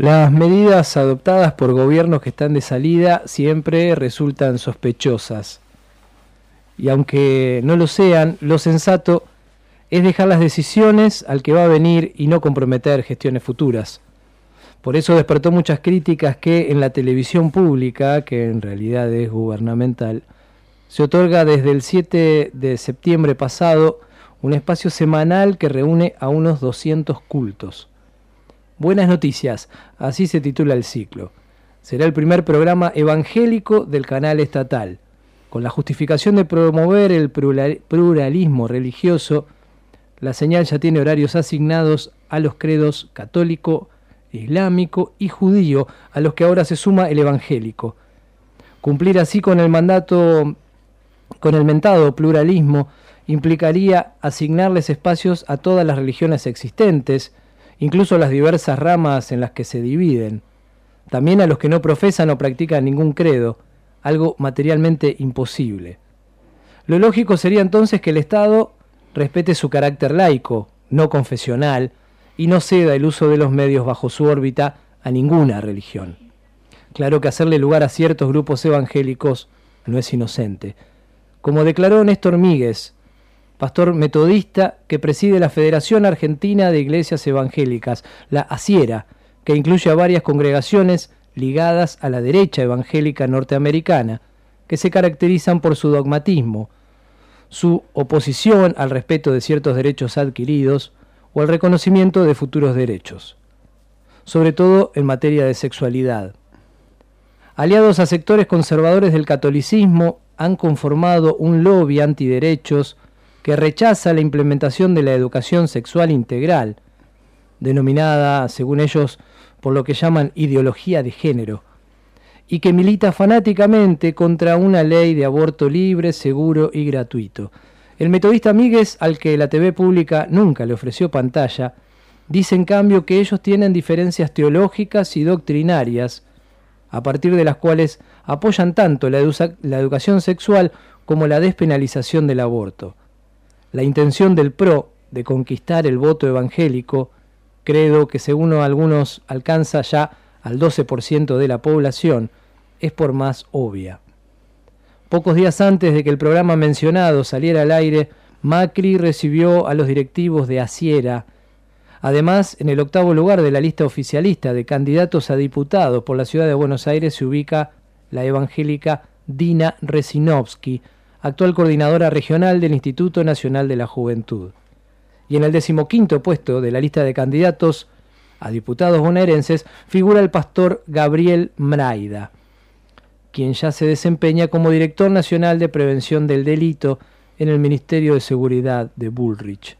Las medidas adoptadas por gobiernos que están de salida siempre resultan sospechosas. Y aunque no lo sean, lo sensato es dejar las decisiones al que va a venir y no comprometer gestiones futuras. Por eso despertó muchas críticas que en la televisión pública, que en realidad es gubernamental, se otorga desde el 7 de septiembre pasado un espacio semanal que reúne a unos 200 cultos. Buenas noticias, así se titula el ciclo. Será el primer programa evangélico del canal estatal. Con la justificación de promover el pluralismo religioso, la señal ya tiene horarios asignados a los credos católico, islámico y judío, a los que ahora se suma el evangélico. Cumplir así con el mandato, con el mentado pluralismo, implicaría asignarles espacios a todas las religiones existentes, incluso las diversas ramas en las que se dividen, también a los que no profesan o practican ningún credo, algo materialmente imposible. Lo lógico sería entonces que el Estado respete su carácter laico, no confesional, y no ceda el uso de los medios bajo su órbita a ninguna religión. Claro que hacerle lugar a ciertos grupos evangélicos no es inocente. Como declaró Néstor Míguez, pastor metodista que preside la Federación Argentina de Iglesias Evangélicas, la ASIERA, que incluye a varias congregaciones ligadas a la derecha evangélica norteamericana, que se caracterizan por su dogmatismo, su oposición al respeto de ciertos derechos adquiridos o al reconocimiento de futuros derechos, sobre todo en materia de sexualidad. Aliados a sectores conservadores del catolicismo, han conformado un lobby antiderechos que rechaza la implementación de la educación sexual integral, denominada, según ellos, por lo que llaman ideología de género, y que milita fanáticamente contra una ley de aborto libre, seguro y gratuito. El metodista Míguez, al que la TV pública nunca le ofreció pantalla, dice en cambio que ellos tienen diferencias teológicas y doctrinarias, a partir de las cuales apoyan tanto la, la educación sexual como la despenalización del aborto. La intención del PRO de conquistar el voto evangélico, credo que según algunos alcanza ya al 12% de la población, es por más obvia. Pocos días antes de que el programa mencionado saliera al aire, Macri recibió a los directivos de Asiera. Además, en el octavo lugar de la lista oficialista de candidatos a diputados por la ciudad de Buenos Aires se ubica la evangélica Dina Resinovsky, actual coordinadora regional del Instituto Nacional de la Juventud. Y en el decimoquinto puesto de la lista de candidatos a diputados bonaerenses figura el pastor Gabriel Mraida, quien ya se desempeña como director nacional de prevención del delito en el Ministerio de Seguridad de Bullrich.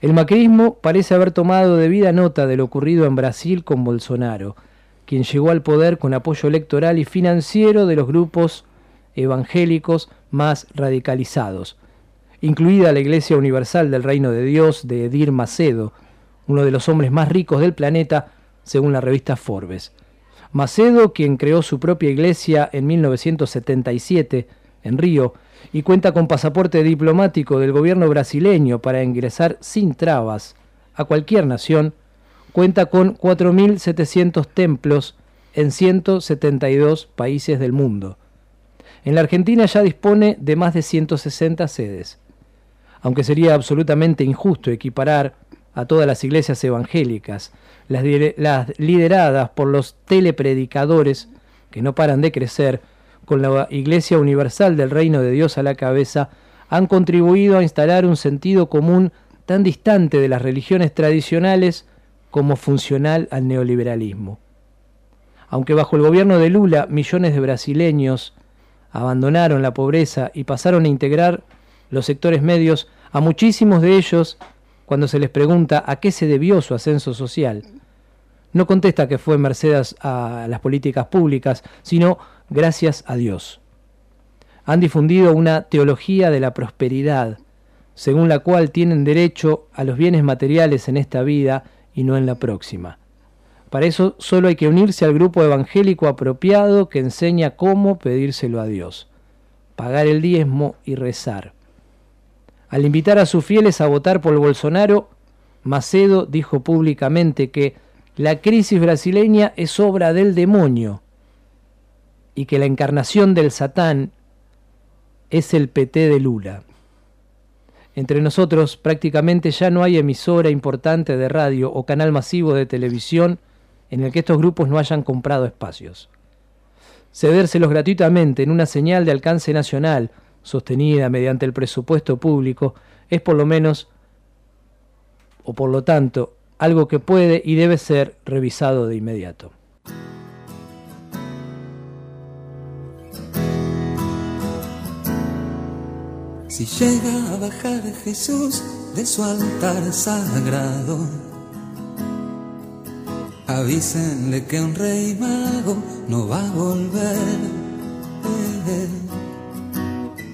El macrismo parece haber tomado debida nota de lo ocurrido en Brasil con Bolsonaro, quien llegó al poder con apoyo electoral y financiero de los grupos evangélicos más radicalizados, incluida la Iglesia Universal del Reino de Dios de Edir Macedo, uno de los hombres más ricos del planeta, según la revista Forbes. Macedo, quien creó su propia iglesia en 1977 en Río y cuenta con pasaporte diplomático del gobierno brasileño para ingresar sin trabas a cualquier nación, cuenta con 4.700 templos en 172 países del mundo. En la Argentina ya dispone de más de 160 sedes. Aunque sería absolutamente injusto equiparar a todas las iglesias evangélicas, las, lideradas por los telepredicadores que no paran de crecer, con la Iglesia Universal del Reino de Dios a la cabeza, han contribuido a instalar un sentido común tan distante de las religiones tradicionales como funcional al neoliberalismo. Aunque bajo el gobierno de Lula millones de brasileños abandonaron la pobreza y pasaron a integrar los sectores medios, a muchísimos de ellos, cuando se les pregunta a qué se debió su ascenso social, no contesta que fue mercedes a las políticas públicas, sino gracias a Dios. Han difundido una teología de la prosperidad, según la cual tienen derecho a los bienes materiales en esta vida y no en la próxima. Para eso solo hay que unirse al grupo evangélico apropiado que enseña cómo pedírselo a Dios, pagar el diezmo y rezar. Al invitar a sus fieles a votar por Bolsonaro, Macedo dijo públicamente que la crisis brasileña es obra del demonio y que la encarnación del Satán es el PT de Lula. Entre nosotros prácticamente ya no hay emisora importante de radio o canal masivo de televisión en el que estos grupos no hayan comprado espacios. Cedérselos gratuitamente en una señal de alcance nacional, sostenida mediante el presupuesto público, es por lo menos, o por lo tanto, algo que puede y debe ser revisado de inmediato. Si llega a bajar Jesús de su altar sagrado, avísenle que un rey mago no va a volver.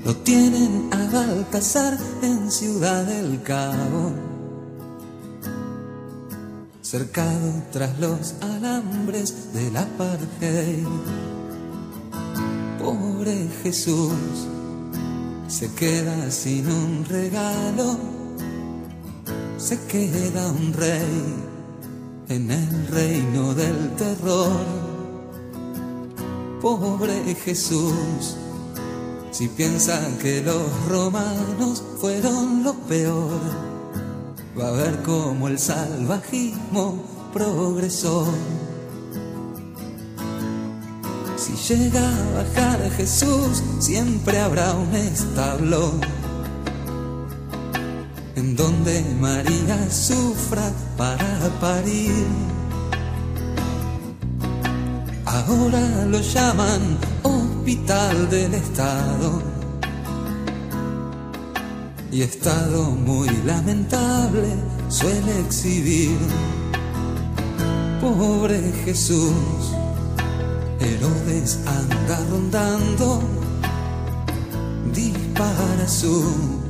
Lo tienen a Baltasar en Ciudad del Cabo, cercado tras los alambres de la apartheid. Pobre Jesús se queda sin un regalo, se queda un rey en el reino del terror. Pobre Jesús, si piensan que los romanos fueron lo peor, va a ver cómo el salvajismo progresó. Si llega a bajar Jesús, siempre habrá un establo en donde María sufra para parir. Ahora lo llaman Hospital del Estado. Y estado muy lamentable suele exhibir. Pobre Jesús Herodes anda rondando, dispara su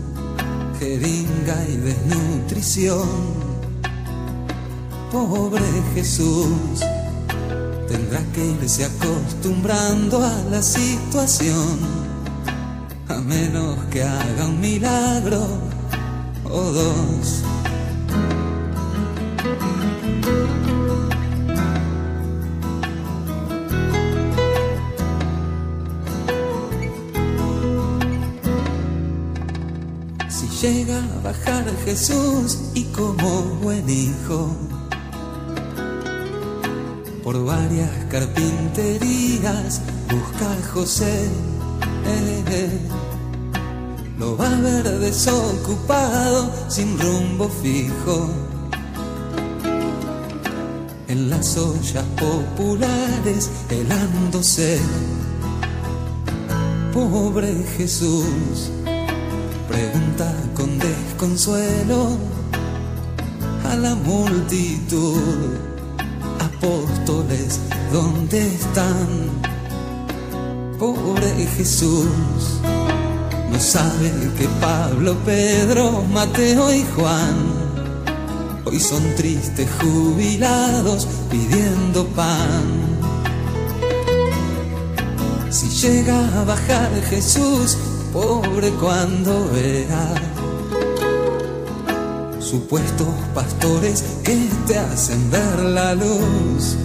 jeringa y desnutrición. Pobre Jesús, tendrá que irse acostumbrando a la situación, a menos que haga un milagro o dos. Bajar Jesús y como buen hijo, por varias carpinterías busca a José. Eh. Lo va a ver desocupado, sin rumbo fijo. En las ollas populares helándose. Pobre Jesús pregunta con desconsuelo a la multitud, apóstoles, ¿dónde están? Pobre Jesús, no sabe que Pablo, Pedro, Mateo y Juan hoy son tristes jubilados pidiendo pan. Si llega a bajar Jesús, pobre cuando vea supuestos pastores que te hacen ver la luz.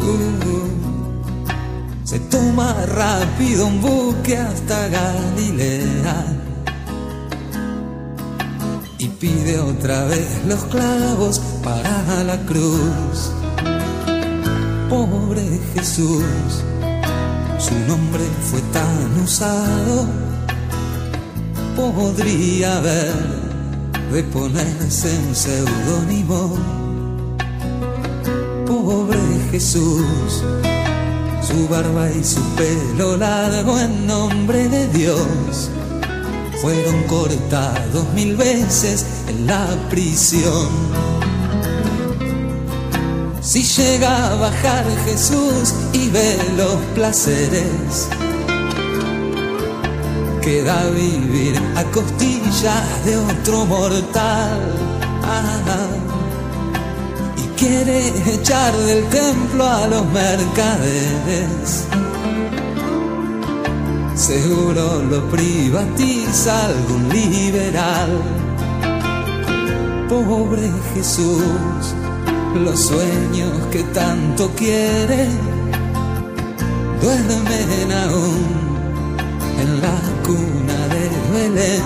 Uh, se toma rápido un buque hasta Galilea y pide otra vez los clavos para la cruz. Pobre Jesús, su nombre fue tan usado podría haber de ponerse en seudónimo. Pobre Jesús, su barba y su pelo largo en nombre de Dios fueron cortados mil veces en la prisión. Si llega a bajar Jesús y ve los placeres queda vivir a costillas de otro mortal. y quiere echar del templo a los mercaderes. Seguro lo privatiza algún liberal. Pobre Jesús, los sueños que tanto quiere duermen aún en la cuna de Belén.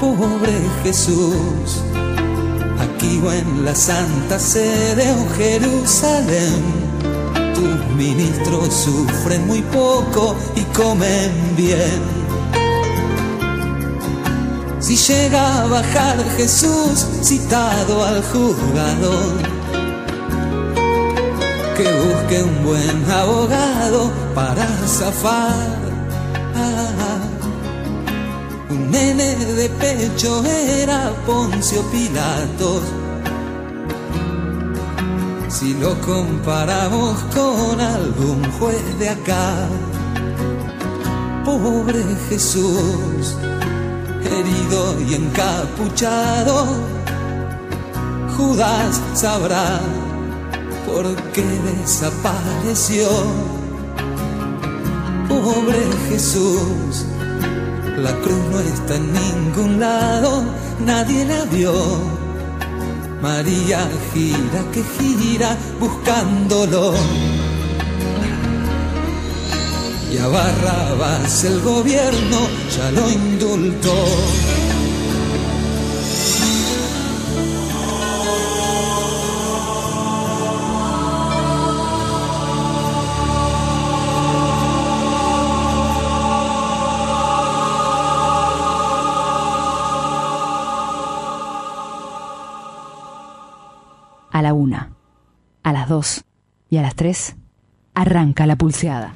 Pobre Jesús, aquí o en la santa sede o Jerusalén, tus ministros sufren muy poco y comen bien. Si llega a bajar Jesús citado al juzgador, que busque un buen abogado para zafar. un nene de pecho era Poncio Pilatos. Si lo comparamos con algún juez de acá, pobre Jesús herido y encapuchado, Judas sabrá por qué desapareció. Pobre Jesús, la cruz no está en ningún lado, nadie la vio. María gira que gira buscándolo y a Barrabás el gobierno ya lo indultó. A las dos y a las tres arranca la pulseada.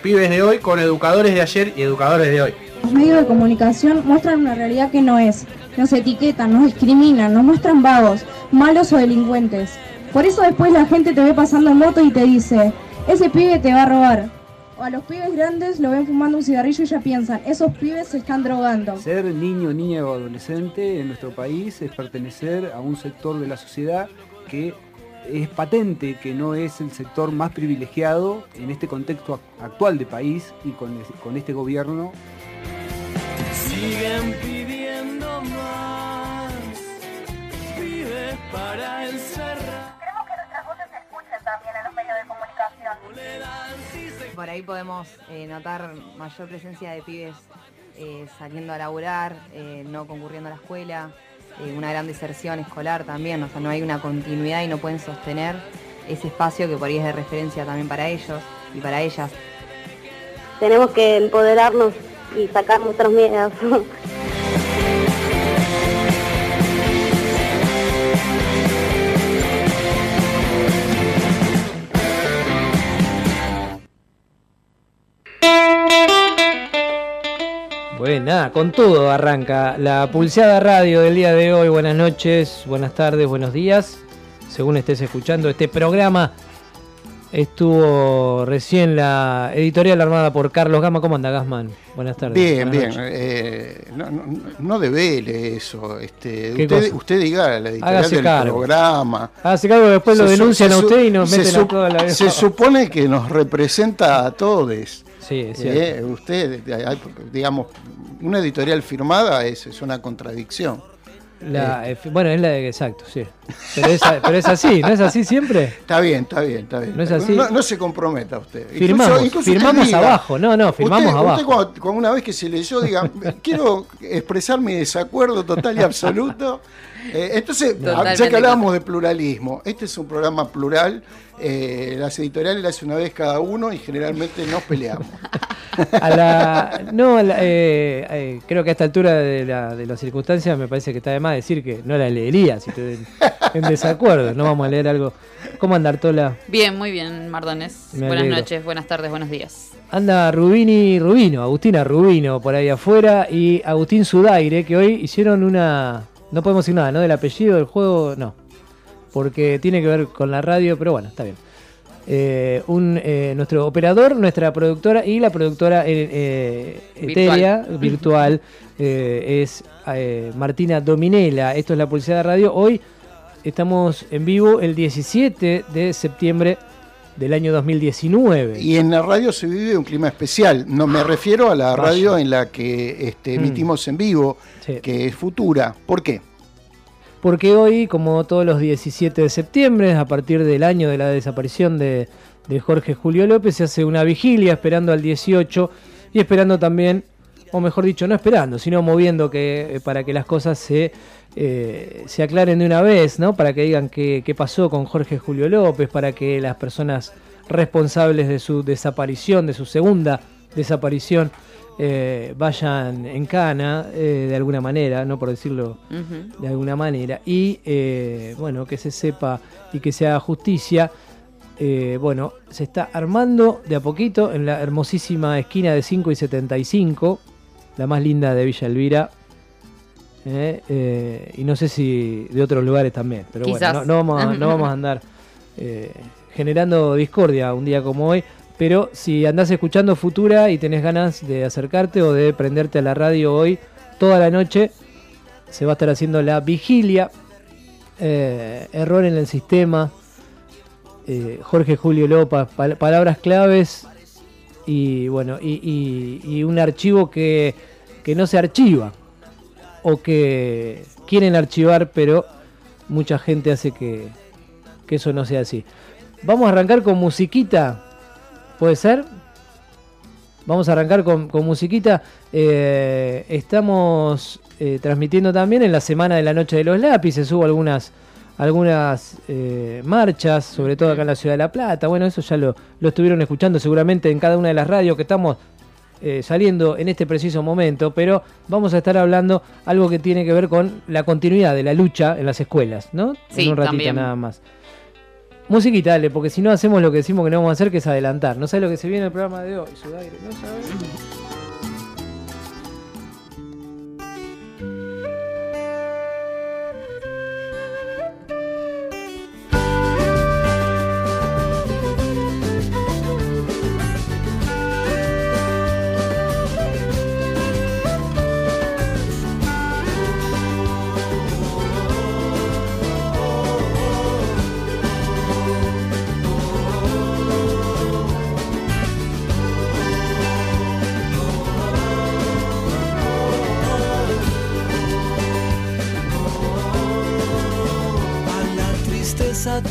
Pibes de hoy con educadores de ayer y educadores de hoy. Los medios de comunicación muestran una realidad que no es. Nos etiquetan, nos discriminan, nos muestran vagos, malos o delincuentes. Por eso después la gente te ve pasando en moto y te dice, ese pibe te va a robar. O a los pibes grandes lo ven fumando un cigarrillo y ya piensan, esos pibes se están drogando. Ser niño, niña o adolescente en nuestro país es pertenecer a un sector de la sociedad que es patente que no es el sector más privilegiado en este contexto actual de país y con, con este gobierno. Siguen pidiendo más, pibes para encerrar. Por ahí podemos eh, notar mayor presencia de pibes eh, saliendo a laburar, eh, no concurriendo a la escuela, una gran deserción escolar también, o sea, no hay una continuidad y no pueden sostener ese espacio que por ahí es de referencia también para ellos y para ellas. Tenemos que empoderarnos y sacar nuestros miedos. Bueno, nada, con todo arranca la pulseada radio del día de hoy. Buenas noches, buenas tardes, buenos días. Según estés escuchando este programa, estuvo recién la editorial armada por Carlos Gama. ¿Cómo anda, Gasman? Buenas tardes. Bien, buenas bien. Eh, no, no, no devele eso. Este, ¿Qué usted, cosa? usted diga la editorial Hágase del cargo. programa. Hágase cargo, después lo Se denuncian a usted y nos meten a toda la Se supone que nos representa a todos. Sí, es. Eh, usted, digamos, una editorial firmada es, es una contradicción. La- eh, bueno, es la de exacto, sí. Pero es, pero es así, ¿no es así siempre? Está bien, está bien, está bien. No es así. No, no se comprometa usted. Firmamos, usted firmamos diga, abajo. No, no, firmamos usted, abajo. Usted cuando, cuando una vez que se leyó diga, quiero expresar mi desacuerdo total y absoluto. Eh, entonces, Totalmente ya que hablábamos de pluralismo, este es un programa plural, eh, las editoriales las hace una vez cada uno y generalmente nos peleamos. A la, no, a la- eh, eh, creo que a esta altura de, la, de las circunstancias me parece que está de más decir que no la leería si estoy en, en desacuerdo. No vamos a leer algo. ¿Cómo anda Artola? Bien, muy bien, Mardones. Me Buenas alegro. noches, buenas tardes, buenos días. Anda Rubini Rubino, Agustina Rubino por ahí afuera y Agustín Sudaire que hoy hicieron una... No podemos decir nada, ¿no? Del apellido del juego, no. Porque tiene que ver con la radio, pero bueno, está bien. Eh, un, eh, nuestro operador, nuestra productora y la productora eh, eh, etérea, virtual, eh, es Martina Dominela. Esto es la Pulsada Radio. Hoy Estamos en vivo el 17 de septiembre del año 2019. Y en la radio se vive un clima especial. No me refiero a la radio en la que este, Mm. emitimos en vivo, Sí. que es futura. ¿Por qué? Porque hoy, como todos los 17 de septiembre, a partir del año de la desaparición de, de Jorge Julio López, se hace una vigilia esperando al 18 y esperando también, o mejor dicho, no esperando, sino moviendo que, eh, para que las cosas se, eh, se aclaren de una vez, ¿no? Para que digan qué, qué pasó con Jorge Julio López, para que las personas responsables de su desaparición, de su segunda desaparición, eh, vayan en cana, eh, de alguna manera, no por decirlo de alguna manera. Y eh, bueno que se sepa y que se haga justicia bueno se está armando de a poquito en la hermosísima esquina de 5 y 75 la más linda de Villa Elvira Eh, eh, y no sé si de otros lugares también pero Quizás. bueno no, no vamos a, no vamos a andar eh, generando discordia un día como hoy pero si andás escuchando Futura y tenés ganas de acercarte o de prenderte a la radio hoy toda la noche se va a estar haciendo la vigilia. Error en el sistema. Jorge Julio Lopa, pal- palabras claves y bueno, y, y- y un archivo que, que no se archiva o que quieren archivar, pero mucha gente hace que, que eso no sea así. Vamos a arrancar con musiquita, ¿puede ser? Vamos a arrancar con, con musiquita. Eh, estamos eh, transmitiendo también en la semana de la Noche de los Lápices. Hubo algunas, algunas eh, marchas, sobre todo acá en la ciudad de La Plata. Bueno, eso ya lo, lo estuvieron escuchando seguramente en cada una de las radios que estamos eh, saliendo en este preciso momento. Pero vamos a estar hablando algo que tiene que ver con la continuidad de la lucha en las escuelas, ¿no? Sí, en un ratito también. nada más. Musiquita, dale, porque si no hacemos lo que decimos que no vamos a hacer, que es adelantar. No sabes lo que se viene en el programa de hoy, Sudaire, no sabes.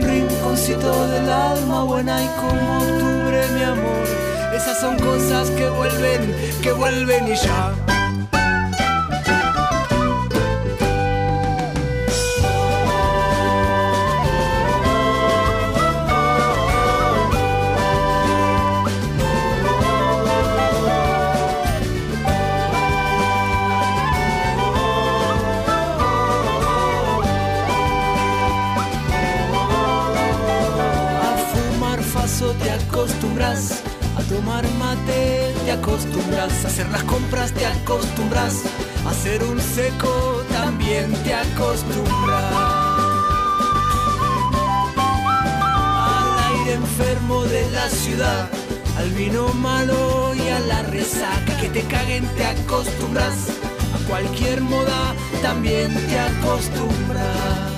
Rinconcito del alma buena y como octubre, mi amor. Esas son cosas que vuelven, que vuelven y ya. Te acostumbras, a hacer las compras te acostumbras, a ser un seco también te acostumbras. Al aire enfermo de la ciudad, al vino malo y a la resaca que te caguen te acostumbras, a cualquier moda también te acostumbras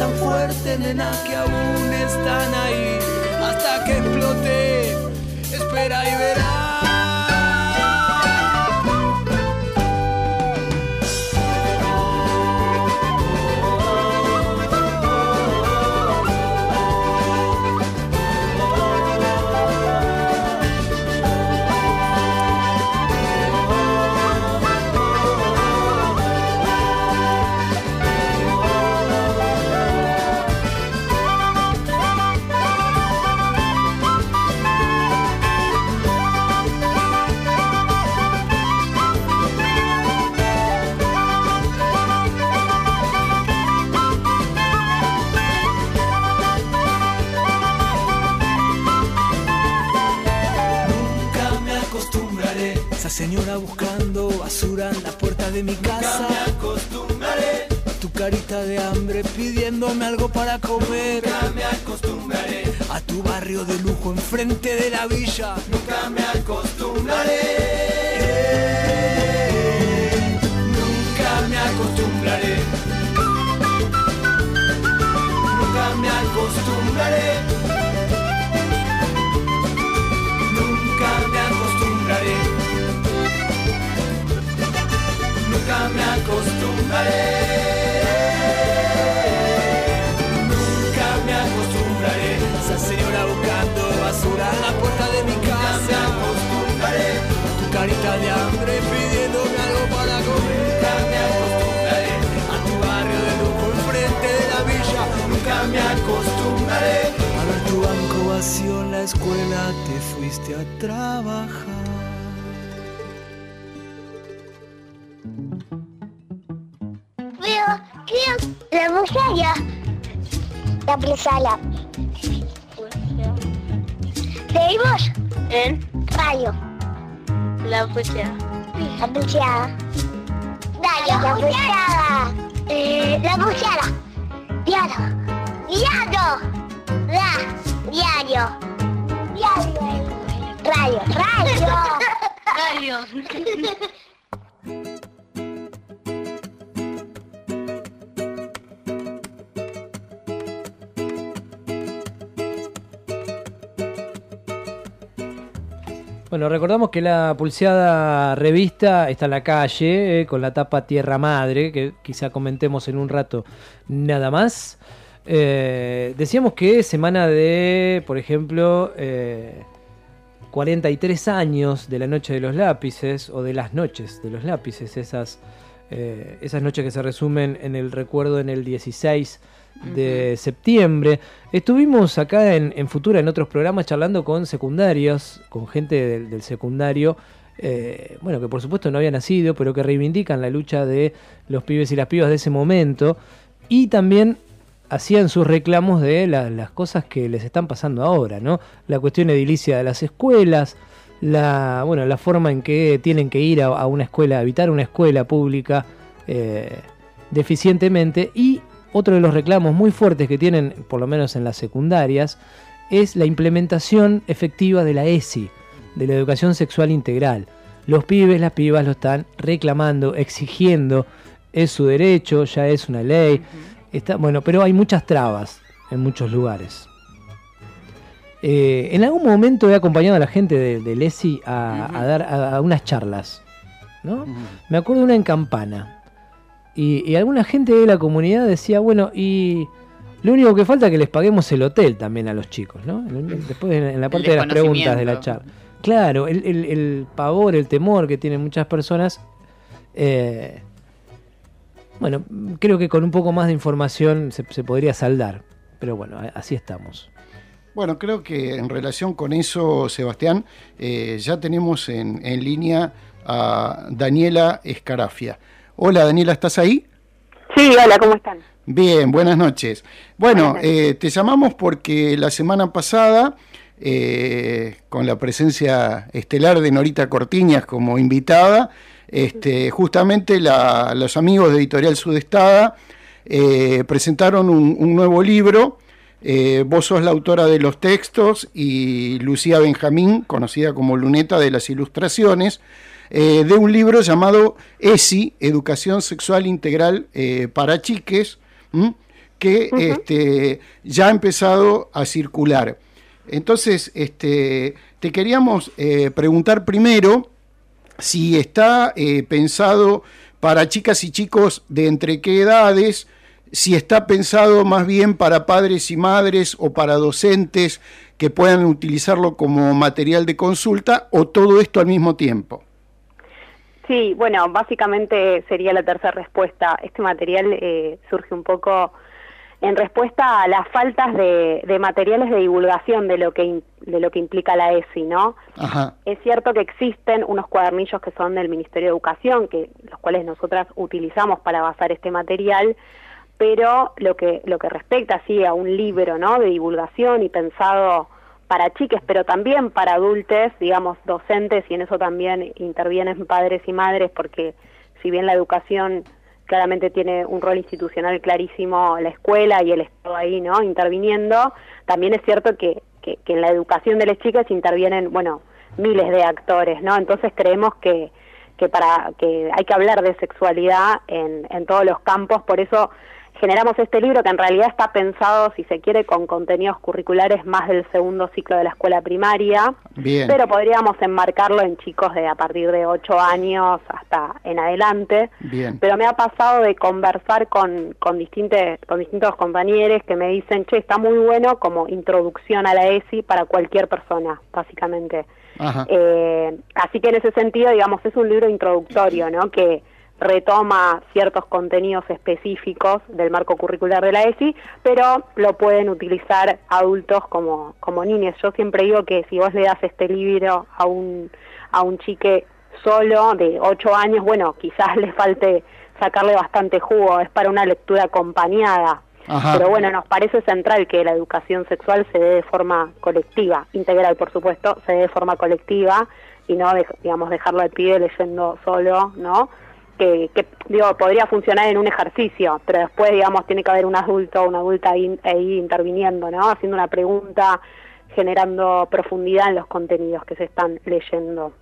tan fuerte, nena, que aún están ahí hasta que explote. Espera y verás. Basura en la puerta de mi casa. Nunca me acostumbraré. A tu carita de hambre pidiéndome algo para comer. Nunca me acostumbraré. A tu barrio de lujo enfrente de la villa. Nunca me acostumbraré. Acostumbraré. Nunca me acostumbraré. Esa señora buscando basura en la puerta de mi Nunca me casa. acostumbraré. Tu carita de hambre pidiéndome algo para comer. Nunca me acostumbraré. A tu barrio de lujo enfrente de la villa. Nunca me acostumbraré. A ver tu banco vacío en la escuela te fuiste a trabajar. La muchacha. La presala. Seguimos en radio. La pulseada. La pulseada. Dale, la pulseada. Eh, la pulseada. Diario. Diario. Da. Diario. Diario. Radio. Radio. Radio. Bueno, recordamos que la pulseada revista está en la calle, eh, con la tapa Tierra Madre, que quizá comentemos en un rato nada más. Eh, decíamos que semana de, por ejemplo, eh, 43 años de la Noche de los Lápices, o de las Noches de los Lápices, esas, eh, esas noches que se resumen en el recuerdo en el 16 de septiembre. Estuvimos acá en, en Futura, en otros programas, charlando con secundarios, con gente del, del secundario, eh, bueno, que por supuesto no había nacido, pero que reivindican la lucha de los pibes y las pibas de ese momento, y también hacían sus reclamos de la- las cosas que les están pasando ahora, ¿no? La cuestión edilicia de las escuelas, la, bueno, la forma en que tienen que ir a, a una escuela, a habitar una escuela pública eh, deficientemente, y otro de los reclamos muy fuertes que tienen, por lo menos en las secundarias, es la implementación efectiva de la ESI, de la educación sexual integral. Los pibes, las pibas lo están reclamando, exigiendo, es su derecho, ya es una ley. Está, bueno, pero hay muchas trabas en muchos lugares. Eh, en algún momento he acompañado a la gente de- del ESI a, a dar a, a unas charlas. ¿no? Me acuerdo de una en Campana. Y, y alguna gente de la comunidad decía, bueno, y lo único que falta es que les paguemos el hotel también a los chicos, ¿no? Después en, en la parte de las preguntas de la charla. Claro, el, el- el pavor, el temor que tienen muchas personas. eh, bueno, creo que con un poco más de información se, se podría saldar. Pero bueno, así estamos. Bueno, creo que en relación con eso, Sebastián, eh, ya tenemos en, en línea a Daniela Escarafia. Hola Daniela, ¿estás ahí? Sí, hola, ¿cómo están? Bien, buenas noches. Bueno, eh, te llamamos porque la semana pasada, eh, con la presencia estelar de Norita Cortiñas como invitada, este, justamente la- los amigos de Editorial Sudestada eh, presentaron un, un nuevo libro. Vos sos la autora de los textos y Lucía Benjamín, conocida como Luneta de las Ilustraciones, eh, de un libro llamado ESI, Educación Sexual Integral eh, para Chiques, ¿m? que este, ya ha empezado a circular. Entonces, este, te queríamos eh, preguntar primero si está pensado para chicas y chicos de entre qué edades, si está pensado más bien para padres y madres o para docentes que puedan utilizarlo como material de consulta o todo esto al mismo tiempo. Sí, bueno, básicamente sería la tercera respuesta. Este material eh, surge un poco en respuesta a las faltas de, de materiales de divulgación de lo que de lo que implica la ESI, ¿no? Ajá. Es cierto que existen unos cuadernillos que son del Ministerio de Educación, que los cuales nosotras utilizamos para basar este material, pero lo que lo que respecta así a un libro, ¿no? De divulgación y pensado para chiques, pero también para adultos, digamos, docentes, y en eso también intervienen padres y madres, porque si bien la educación claramente tiene un rol institucional clarísimo, la escuela y el Estado ahí, ¿no?, interviniendo, también es cierto que, que, en la educación de las chicas intervienen, bueno, miles de actores, ¿no? Entonces creemos que, que para que hay que hablar de sexualidad en, en todos los campos, por eso generamos este libro que en realidad está pensado, si se quiere, con contenidos curriculares más del segundo ciclo de la escuela primaria, Bien. pero podríamos enmarcarlo en chicos de a partir de 8 años hasta en adelante. Bien. Pero me ha pasado de conversar con, con, distintos, con distintos compañeros que me dicen, che, está muy bueno como introducción a la ESI para cualquier persona, básicamente. Ajá. Eh, así que en ese sentido, digamos, es un libro introductorio, ¿no? Que retoma ciertos contenidos específicos del marco curricular de la ESI, pero lo pueden utilizar adultos como, como niños. Yo siempre digo que si vos le das este libro a un, a un chique solo de 8 años, bueno, quizás le falte sacarle bastante jugo, es para una lectura acompañada. Ajá. Pero bueno, nos parece central que la educación sexual se dé de forma colectiva, integral por supuesto, se dé de forma colectiva y no, de- digamos, dejarlo al pibe leyendo solo, ¿no? Que, que, digo, podría funcionar en un ejercicio, pero después, digamos, tiene que haber un adulto o una adulta ahí, interviniendo, ¿no? Haciendo una pregunta, generando profundidad en los contenidos que se están leyendo.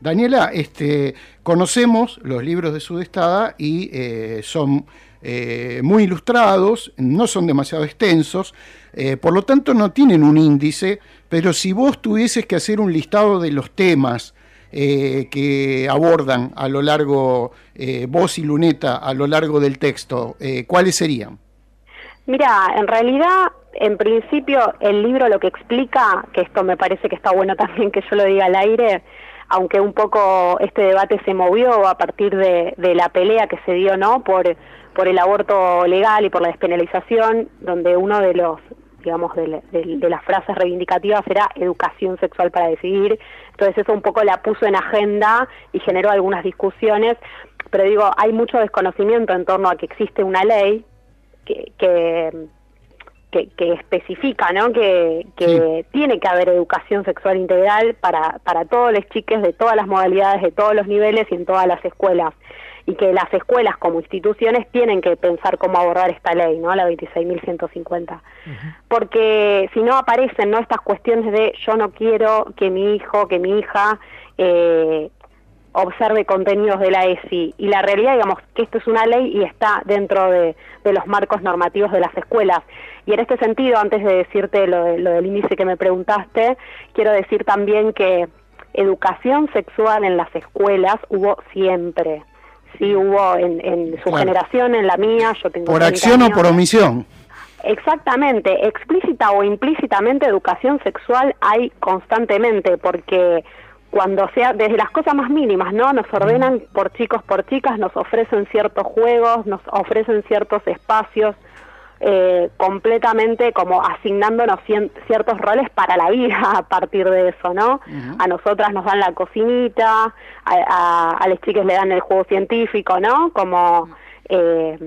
Daniela, este, conocemos los libros de Sudestada y eh, son eh, muy ilustrados, no son demasiado extensos, eh, por lo tanto no tienen un índice, pero si vos tuvieses que hacer un listado de los temas eh, que abordan a lo largo, eh, vos y Luneta, a lo largo del texto, eh, ¿cuáles serían? Mira, en realidad, en principio, el libro lo que explica, que esto me parece que está bueno también que yo lo diga al aire, aunque un poco este debate se movió a partir de, de la pelea que se dio, ¿no? Por, por el aborto legal y por la despenalización, donde uno de los digamos, de, de, de, las frases reivindicativas era educación sexual para decidir. Entonces eso un poco la puso en agenda y generó algunas discusiones, pero digo, hay mucho desconocimiento en torno a que existe una ley que, que, que, que especifica, ¿no? Que, que sí. tiene que haber educación sexual integral para, para todos los chiques de todas las modalidades, de todos los niveles y en todas las escuelas y que las escuelas como instituciones tienen que pensar cómo abordar esta ley, ¿no? La 26.150. Uh -huh. Porque si no aparecen, ¿no? Estas cuestiones de yo no quiero que mi hijo, que mi hija eh, observe contenidos de la ESI. Y la realidad, digamos, que esto es una ley y está dentro de, de los marcos normativos de las escuelas. Y en este sentido, antes de decirte lo, de, lo del índice que me preguntaste, quiero decir también que educación sexual en las escuelas hubo siempre sí hubo en, en su claro. generación, en la mía, yo tengo ¿Por acción años. o por omisión? Exactamente, explícita o implícitamente educación sexual hay constantemente, porque cuando sea, desde las cosas más mínimas, ¿no? Nos ordenan por chicos, por chicas, nos ofrecen ciertos juegos, nos ofrecen ciertos espacios, eh, completamente como asignándonos ciertos roles para la vida a partir de eso, ¿no? Uh -huh. A nosotras nos dan la cocinita, a, a, a las chicas le dan el juego científico, ¿no? Como eh,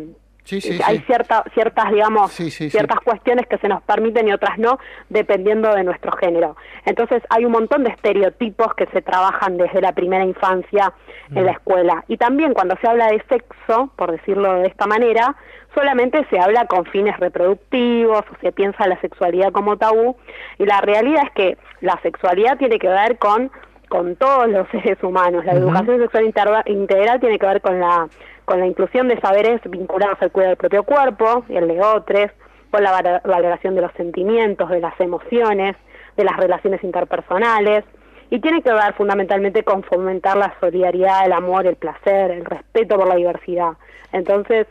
sí, sí, hay sí. Cierta, ciertas, digamos, ciertas cuestiones que se nos permiten y otras no, dependiendo de nuestro género. Entonces hay un montón de estereotipos que se trabajan desde la primera infancia en la escuela. Y también cuando se habla de sexo, por decirlo de esta manera, solamente se habla con fines reproductivos o se piensa la sexualidad como tabú y la realidad es que la sexualidad tiene que ver con con todos los seres humanos. La uh -huh. educación sexual integral tiene que ver con la con la inclusión de saberes vinculados al cuidado del propio cuerpo y el de otros, con la valoración de los sentimientos, de las emociones, de las relaciones interpersonales y tiene que ver fundamentalmente con fomentar la solidaridad, el amor, el placer, el respeto por la diversidad. Entonces,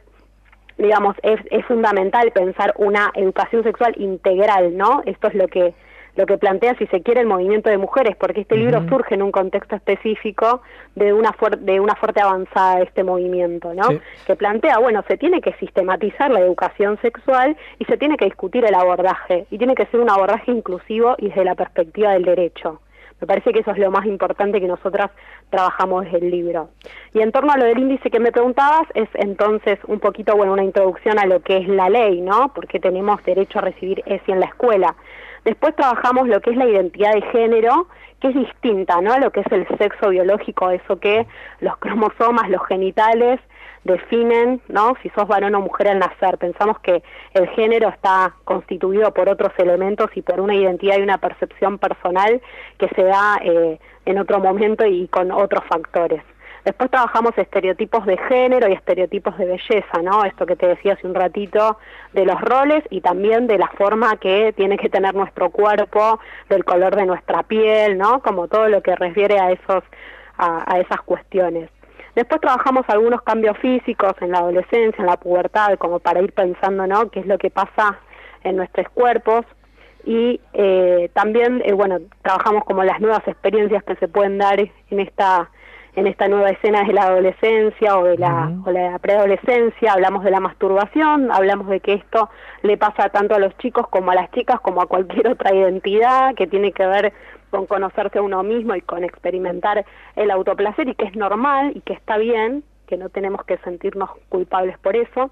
digamos, es, es fundamental pensar una educación sexual integral, ¿no? Esto es lo que lo que plantea, si se quiere, el movimiento de mujeres, porque este uh -huh. libro surge en un contexto específico de una, de una fuerte avanzada de este movimiento, ¿no? Sí. Que plantea, bueno, se tiene que sistematizar la educación sexual y se tiene que discutir el abordaje, y tiene que ser un abordaje inclusivo y desde la perspectiva del derecho. Me parece que eso es lo más importante que nosotras trabajamos desde el libro. Y en torno a lo del índice que me preguntabas, es entonces un poquito, bueno, una introducción a lo que es la ley, ¿no? Porque tenemos derecho a recibir ESI en la escuela. Después trabajamos lo que es la identidad de género, que es distinta, ¿no? A lo que es el sexo biológico, eso que los cromosomas, los genitales definen, ¿no? Si sos varón o mujer al nacer. Pensamos que el género está constituido por otros elementos y por una identidad y una percepción personal que se da eh, en otro momento y con otros factores. Después trabajamos estereotipos de género y estereotipos de belleza, ¿no? Esto que te decía hace un ratito de los roles y también de la forma que tiene que tener nuestro cuerpo, del color de nuestra piel, ¿no? Como todo lo que refiere a esos a, esas cuestiones. Después trabajamos algunos cambios físicos en la adolescencia, en la pubertad, como para ir pensando, ¿no? Qué es lo que pasa en nuestros cuerpos y eh, también, eh, bueno, trabajamos como las nuevas experiencias que se pueden dar en esta en esta nueva escena de la adolescencia o de la, o la preadolescencia, hablamos de la masturbación, hablamos de que esto le pasa tanto a los chicos como a las chicas, como a cualquier otra identidad que tiene que ver con conocerse a uno mismo y con experimentar el autoplacer y que es normal y que está bien, que no tenemos que sentirnos culpables por eso.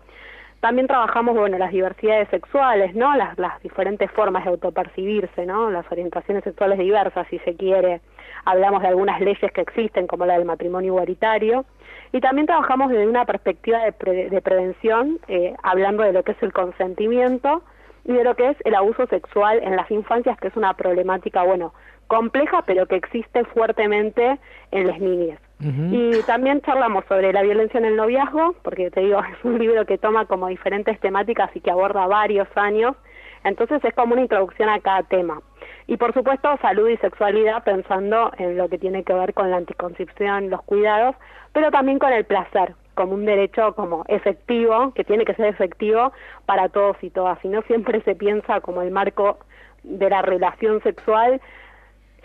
También trabajamos, bueno, las diversidades sexuales, ¿no? Las, las diferentes formas de autopercibirse, ¿no? Las orientaciones sexuales diversas, si se quiere hablamos de algunas leyes que existen, como la del matrimonio igualitario, y también trabajamos desde una perspectiva de, prevención, eh, hablando de lo que es el consentimiento y de lo que es el abuso sexual en las infancias, que es una problemática, bueno, compleja, pero que existe fuertemente en las niñas. Y también charlamos sobre la violencia en el noviazgo, porque te digo, es un libro que toma como diferentes temáticas y que aborda varios años, entonces es como una introducción a cada tema. Y por supuesto, salud y sexualidad pensando en lo que tiene que ver con la anticoncepción, los cuidados, pero también con el placer, como un derecho como efectivo, que tiene que ser efectivo para todos y todas. Y no siempre se piensa como el marco de la relación sexual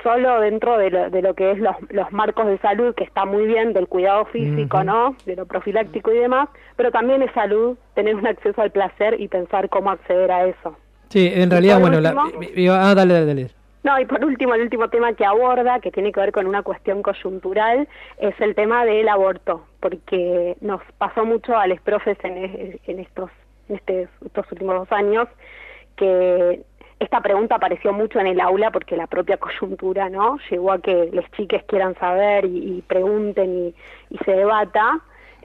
solo dentro de lo, de lo que es los, los, marcos de salud, que está muy bien, del cuidado físico, ¿no? De lo profiláctico y demás, pero también es salud tener un acceso al placer y pensar cómo acceder a eso. Sí, en realidad, bueno, la, ah, dale, dale. No, y por último, el último tema que aborda, que tiene que ver con una cuestión coyuntural, es el tema del aborto, porque nos pasó mucho a los profes en, en estos, en este, estos últimos dos años, que esta pregunta apareció mucho en el aula porque la propia coyuntura, ¿no? Llegó a que los chiques quieran saber y, pregunten y, y se debata.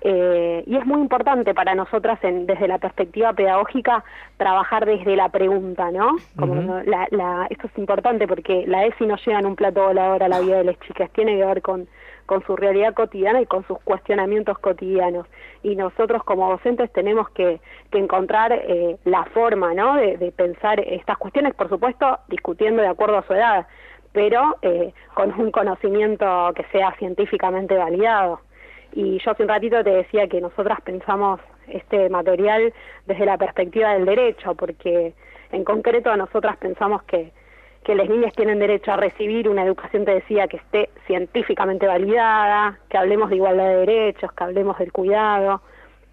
Eh, y es muy importante para nosotras en, desde la perspectiva pedagógica trabajar desde la pregunta, ¿no? Como la, la, esto es importante porque la ESI no llega en un plato volador a la vida de las chicas, tiene que ver con, con su realidad cotidiana y con sus cuestionamientos cotidianos. Y nosotros como docentes tenemos que, que encontrar eh, la forma, ¿no? De, pensar estas cuestiones, por supuesto, discutiendo de acuerdo a su edad, pero eh, con un conocimiento que sea científicamente validado. Y yo hace un ratito te decía que nosotras pensamos este material desde la perspectiva del derecho, porque en concreto nosotras pensamos que, que las niñas tienen derecho a recibir una educación, te decía, que esté científicamente validada, que hablemos de igualdad de derechos, que hablemos del cuidado,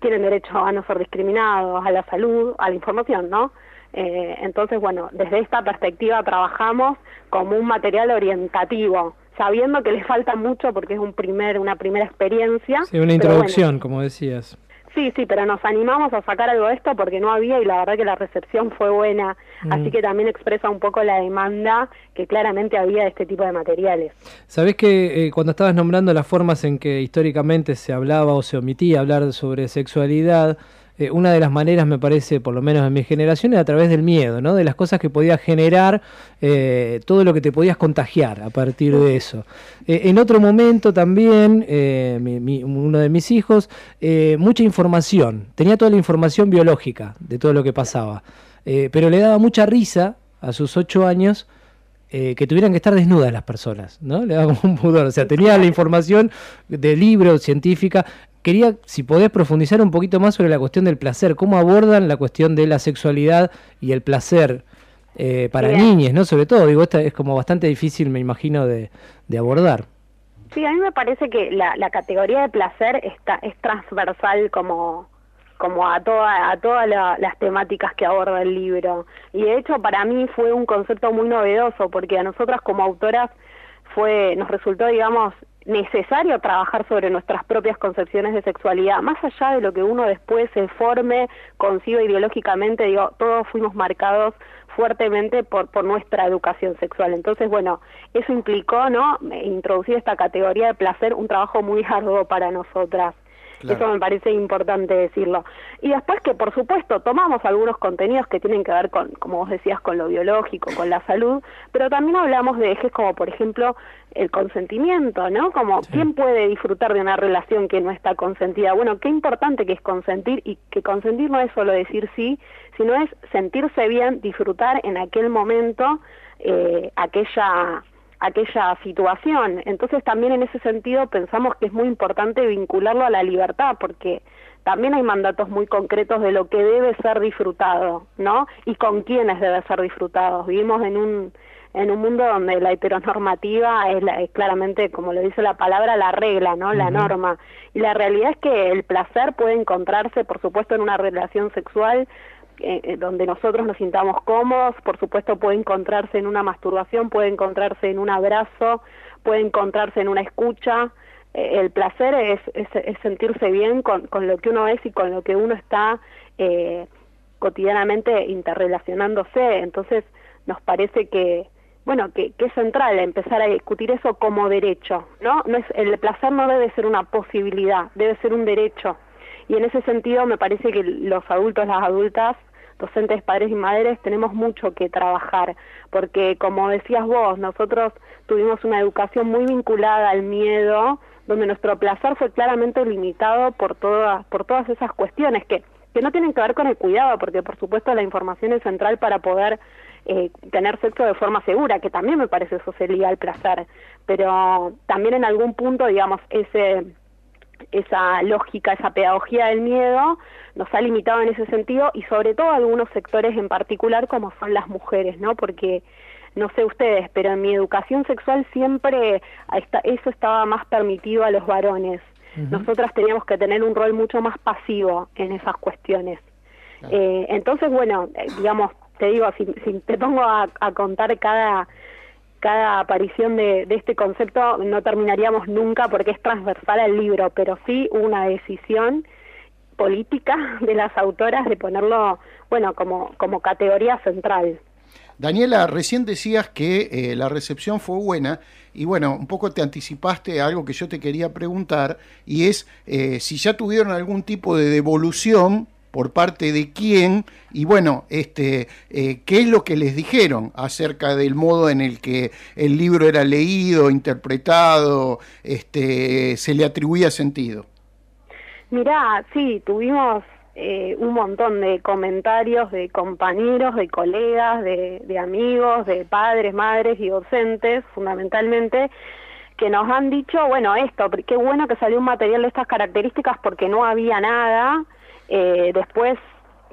tienen derecho a no ser discriminados, a la salud, a la información, ¿no? Eh, entonces, bueno, desde esta perspectiva trabajamos como un material orientativo, sabiendo que les falta mucho porque es un primer, una primera experiencia. Sí, una introducción, como decías. Sí, sí, pero nos animamos a sacar algo de esto porque no había y la verdad que la recepción fue buena, mm. así que también expresa un poco la demanda que claramente había de este tipo de materiales. Sabés que eh, cuando estabas nombrando las formas en que históricamente se hablaba o se omitía hablar sobre sexualidad, eh, una de las maneras, me parece, por lo menos en mi generación, era a través del miedo, ¿no? De las cosas que podía generar, eh, todo lo que te podías contagiar a partir de eso. Eh, en otro momento también, uno de mis hijos, mucha información, tenía toda la información biológica de todo lo que pasaba, pero le daba mucha risa a sus ocho años. Que tuvieran que estar desnudas las personas, ¿no? Le daba como un pudor, o sea, tenía la información de libro científica, quería, si podés profundizar un poquito más sobre la cuestión del placer, cómo abordan la cuestión de la sexualidad y el placer eh, para niñas, ¿no? Sobre todo, digo, esta es como bastante difícil, me imagino, de, abordar. Sí, a mí me parece que la, la categoría de placer está, es transversal como, como a, toda, a todas las temáticas que aborda el libro. Y de hecho para mí fue un concepto muy novedoso porque a nosotras como autoras fue nos resultó, digamos, necesario trabajar sobre nuestras propias concepciones de sexualidad, más allá de lo que uno después se forme, conciba ideológicamente, digo, todos fuimos marcados fuertemente por, por nuestra educación sexual. Entonces, bueno, eso implicó, ¿no?, introducir esta categoría de placer, un trabajo muy arduo para nosotras. Eso me parece importante decirlo. Y después que, por supuesto, tomamos algunos contenidos que tienen que ver con, como vos decías, con lo biológico, con la salud, pero también hablamos de ejes como, por ejemplo, el consentimiento, ¿no? Como, ¿quién puede disfrutar de una relación que no está consentida? Bueno, qué importante que es consentir y que consentir no es solo decir sí, sino es sentirse bien, disfrutar en aquel momento eh, aquella aquella situación. Entonces también en ese sentido pensamos que es muy importante vincularlo a la libertad, porque también hay mandatos muy concretos de lo que debe ser disfrutado, ¿no? Y con quiénes debe ser disfrutado. Vivimos en un en un mundo donde la heteronormativa es, es claramente, como lo dice la palabra, la regla, ¿no? La norma. Y la realidad es que el placer puede encontrarse, por supuesto, en una relación sexual eh, eh, donde nosotros nos sintamos cómodos, por supuesto puede encontrarse en una masturbación, puede encontrarse en un abrazo, puede encontrarse en una escucha. Eh, el placer es, es, sentirse bien con, lo que uno es y con lo que uno está cotidianamente interrelacionándose. Entonces nos parece que, bueno, que, que, es central empezar a discutir eso como derecho, ¿no? no es, el placer no debe ser una posibilidad, debe ser un derecho. Y en ese sentido me parece que los adultos, las adultas, docentes, padres y madres, tenemos mucho que trabajar, porque como decías vos, nosotros tuvimos una educación muy vinculada al miedo, donde nuestro placer fue claramente limitado por todas, por todas esas cuestiones que, que no tienen que ver con el cuidado, porque por supuesto la información es central para poder eh, tener sexo de forma segura, que también me parece eso sería el placer, pero también en algún punto, digamos, ese esa lógica, esa pedagogía del miedo nos ha limitado en ese sentido y sobre todo algunos sectores en particular como son las mujeres, ¿no? Porque no sé ustedes, pero en mi educación sexual siempre eso estaba más permitido a los varones. Nosotras teníamos que tener un rol mucho más pasivo en esas cuestiones. Eh, entonces, bueno, eh, digamos, te digo, si, te pongo a contar cada cada aparición de, este concepto no terminaríamos nunca porque es transversal al libro, pero sí una decisión política de las autoras de ponerlo, bueno, como, como categoría central. Daniela, recién decías que eh, la recepción fue buena y bueno, un poco te anticipaste algo que yo te quería preguntar y es eh, si ya tuvieron algún tipo de devolución por parte de quién y bueno, este, eh, qué es lo que les dijeron acerca del modo en el que el libro era leído, interpretado, este, se le atribuía sentido. Mirá, sí, tuvimos eh, un montón de comentarios de compañeros, de colegas, de, de amigos, de padres, madres y docentes, fundamentalmente, que nos han dicho, bueno, esto, qué bueno que salió un material de estas características porque no había nada, eh, después,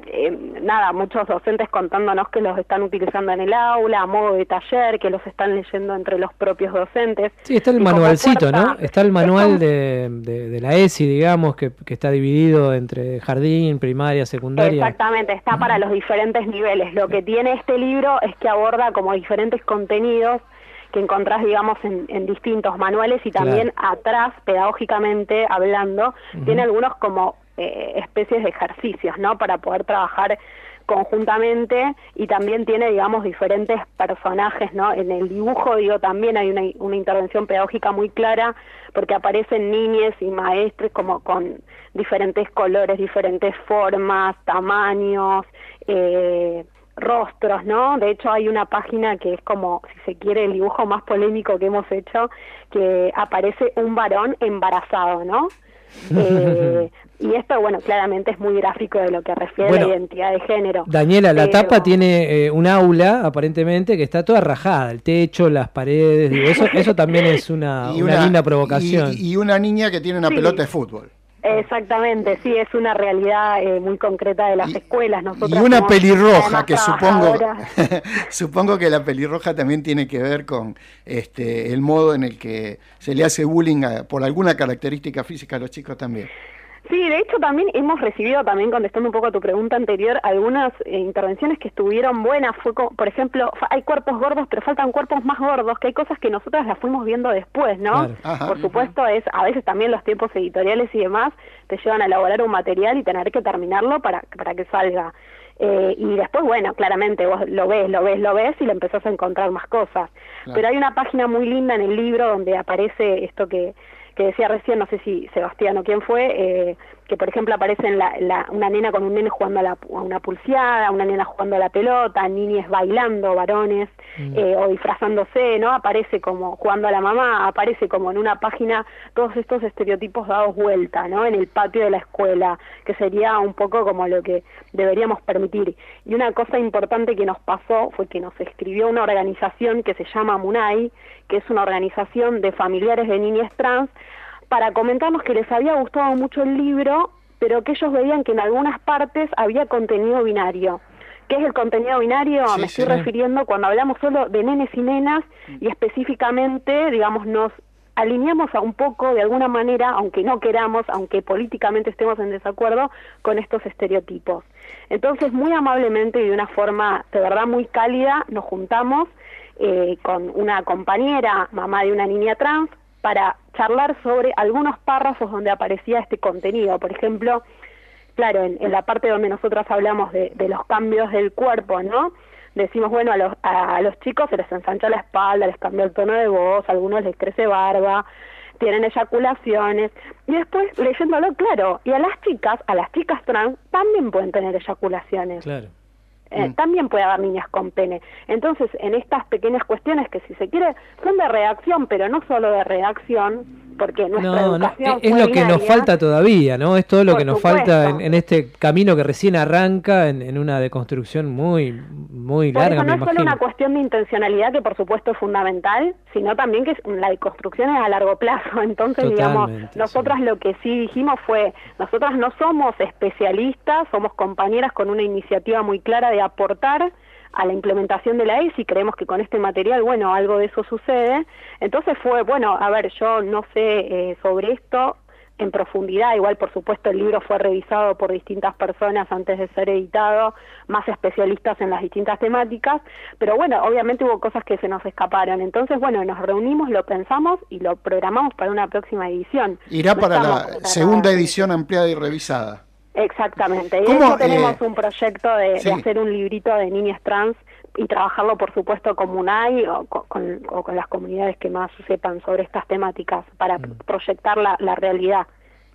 eh, nada, muchos docentes contándonos que los están utilizando en el aula a modo de taller, que los están leyendo entre los propios docentes. Sí, está el manualcito, ¿no? Está el manual de, de, la ESI, digamos, que, que, está dividido entre jardín, primaria, secundaria. Exactamente, está para los diferentes niveles. Lo que tiene este libro es que aborda como diferentes contenidos que encontrás, digamos, en, en distintos manuales y también atrás, pedagógicamente hablando, tiene algunos como eh, especies de ejercicios, ¿no? Para poder trabajar conjuntamente y también tiene, digamos, diferentes personajes, ¿no? En el dibujo, digo, también hay una, intervención pedagógica muy clara porque aparecen niñes y maestres como con diferentes colores, diferentes formas, tamaños, eh, rostros, ¿no? De hecho hay una página que es como, si se quiere, el dibujo más polémico que hemos hecho, que aparece un varón embarazado, ¿no? Eh, y esto, bueno, claramente es muy gráfico de lo que refiere a la identidad de género. Daniela, la tapa tiene eh, un aula, aparentemente, que está toda rajada, el techo, las paredes, digo, eso, eso también es una, linda provocación. Y, una niña que tiene una pelota de fútbol. Exactamente, sí, es una realidad eh, muy concreta de las escuelas. y una pelirroja, que supongo, supongo que la pelirroja también tiene que ver con este el modo en el que se le hace bullying por alguna característica física a los chicos también. Sí, de hecho también hemos recibido, también contestando un poco a tu pregunta anterior, algunas eh, intervenciones que estuvieron buenas. Fue, co- por ejemplo, hay cuerpos gordos, pero faltan cuerpos más gordos, que hay cosas que nosotras las fuimos viendo después, ¿no? Claro. Ajá. Por supuesto, es a veces también los tiempos editoriales y demás te llevan a elaborar un material y tener que terminarlo para, para que salga. Eh, y después, bueno, claramente vos lo ves, lo ves, lo ves y le empezás a encontrar más cosas. Claro. Pero hay una página muy linda en el libro donde aparece esto que, que decía recién, no sé si Sebastián o quién fue, eh, que por ejemplo aparece en la, la- una nena con un nene jugando a, la, a una pulseada, una nena jugando a la pelota, niñes bailando, varones, eh, o disfrazándose, ¿no? Aparece como jugando a la mamá, aparece como en una página todos estos estereotipos dados vuelta, ¿no? En el patio de la escuela, que sería un poco como lo que deberíamos permitir. Y una cosa importante que nos pasó fue que nos escribió una organización que se llama MUNAI, que es una organización de familiares de niñas trans, para comentarnos que les había gustado mucho el libro, pero que ellos veían que en algunas partes había contenido binario. ¿Qué es el contenido binario? Sí, Me estoy sí. refiriendo cuando hablamos solo de nenes y nenas y específicamente, digamos, nos alineamos a un poco, de alguna manera, aunque no queramos, aunque políticamente estemos en desacuerdo, con estos estereotipos. Entonces, muy amablemente y de una forma de verdad muy cálida, nos juntamos eh, con una compañera, mamá de una niña trans, para charlar sobre algunos párrafos donde aparecía este contenido. Por ejemplo, claro, en, la parte donde nosotras hablamos de, de los cambios del cuerpo, ¿no? Decimos, bueno, a los, a los chicos se les ensancha la espalda, les cambia el tono de voz, a algunos les crece barba, tienen eyaculaciones. Y después, leyéndolo, claro, y a las chicas, a las chicas trans, también pueden tener eyaculaciones. Claro. Eh, También puede haber niñas con pene. Entonces, en estas pequeñas cuestiones que si se quiere son de reacción, pero no solo de reacción, porque nuestra No, no, educación es fue lo que nos falta todavía, ¿no? Es todo lo que nos supuesto. falta en, en este camino que recién arranca en, en una deconstrucción muy, muy Por larga, eso no me es solo una cuestión de intencionalidad, que por supuesto es fundamental, sino también que es- la deconstrucción es a largo plazo. Entonces, digamos, Totalmente, nosotras lo que sí dijimos fue, nosotras no somos especialistas, somos compañeras con una iniciativa muy clara de aportar a la implementación de la ESI, creemos que con este material, bueno, algo de eso sucede. Entonces fue, bueno, a ver, yo no sé eh, sobre esto, en profundidad. Igual, por supuesto, el libro fue revisado por distintas personas antes de ser editado, más especialistas en las distintas temáticas, pero bueno, obviamente hubo cosas que se nos escaparon. Entonces, bueno, nos reunimos, lo pensamos y lo programamos para una próxima edición. Irá No para la segunda edición ampliada y revisada. Exactamente. Y ¿Cómo, eso tenemos eh, un proyecto de, de hacer un librito de niñas trans y trabajarlo, por supuesto, con MUNAI o co- con, o con las comunidades que más sepan sobre estas temáticas para Mm. proyectar la, la realidad.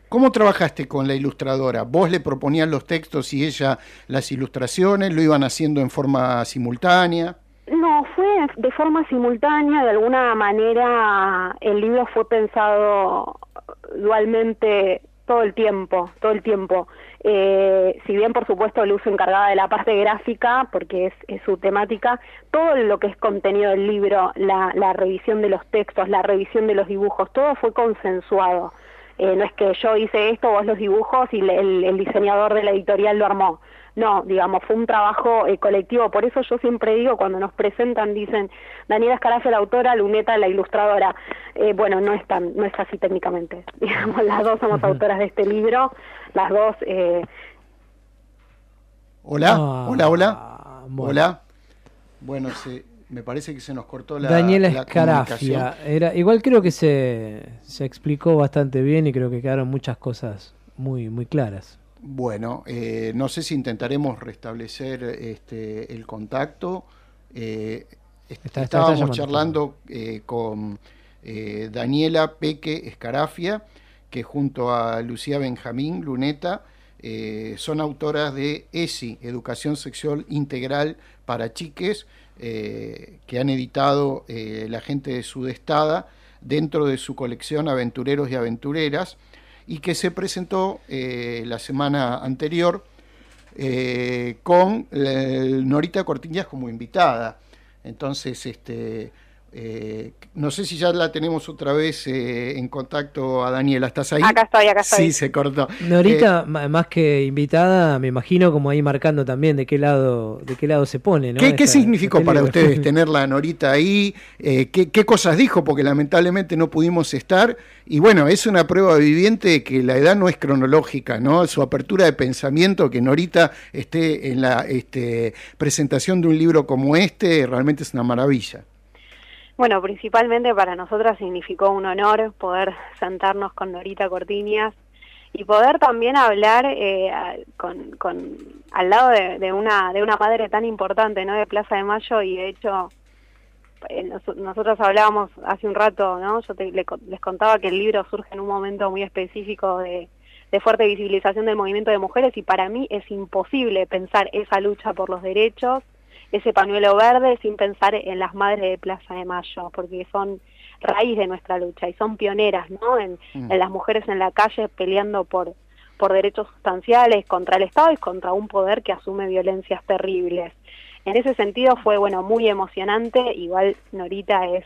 ¿Cómo trabajaste con la ilustradora? ¿Vos le proponías los textos y ella las ilustraciones? ¿Lo iban haciendo en forma simultánea? No, fue de forma simultánea, de alguna manera el libro fue pensado dualmente todo el tiempo, todo el tiempo. Eh, si bien por supuesto Luz encargada de la parte gráfica, porque es, su temática, todo lo que es contenido del libro, la, revisión de los textos, la revisión de los dibujos, todo fue consensuado. Eh, no es que yo hice esto, vos los dibujos y el diseñador de la editorial lo armó. No, digamos, fue un trabajo eh, colectivo. Por eso yo siempre digo, cuando nos presentan, dicen Daniela Escarafe, la autora, Luneta, la ilustradora. Eh, bueno, no es, tan, no es así técnicamente. Digamos, las dos somos autoras de este libro, las dos... Eh, ¿Hola? Ah, ¿Hola, hola? bueno. ¿Hola? Bueno, se, me parece que se nos cortó la Daniela la Escarafia. Era, igual creo que se, se explicó bastante bien y creo que quedaron muchas cosas muy, muy claras. Bueno, eh, no sé si intentaremos restablecer este, el contacto. Eh, est- Está- está- está estábamos charlando eh, con eh, Daniela Peque Escarafia, que junto a Lucía Benjamín Luneta son autoras de ESI, Educación Sexual Integral para Chiques, que han editado la gente de Sudestada dentro de su colección Aventureros y Aventureras y que se presentó eh, la semana anterior eh, con eh, Norita Cortiñas como invitada. Entonces, este, Eh, no sé si ya la tenemos otra vez eh, en contacto a Daniela. ¿Estás ahí? Acá estoy, acá estoy. Sí, se cortó. Norita, Eh, más que invitada, me imagino como ahí marcando también de qué lado, de qué lado se pone, ¿no? ¿Qué, qué significó este para libro. ustedes tenerla a Norita ahí? Eh, ¿qué, qué cosas dijo? Porque lamentablemente no pudimos estar. Y bueno, es una prueba viviente de que la edad no es cronológica, ¿no? Su apertura de pensamiento, que Norita esté en la este, presentación de un libro como este, realmente es una maravilla. Bueno, principalmente para nosotras significó un honor poder sentarnos con Norita Cortiñas y poder también hablar eh, con, al lado de, una de una madre tan importante, ¿no? De Plaza de Mayo y de hecho eh, nos- nosotros hablábamos hace un rato, ¿no? Yo te- le les contaba que el libro surge en un momento muy específico de, de fuerte visibilización del movimiento de mujeres y para mí es imposible pensar esa lucha por los derechos, ese pañuelo verde sin pensar en las madres de Plaza de Mayo, porque son raíz de nuestra lucha y son pioneras, ¿no? En, Mm. en las mujeres en la calle peleando por por derechos sustanciales contra el Estado y contra un poder que asume violencias terribles. En ese sentido fue, bueno, muy emocionante, igual Norita es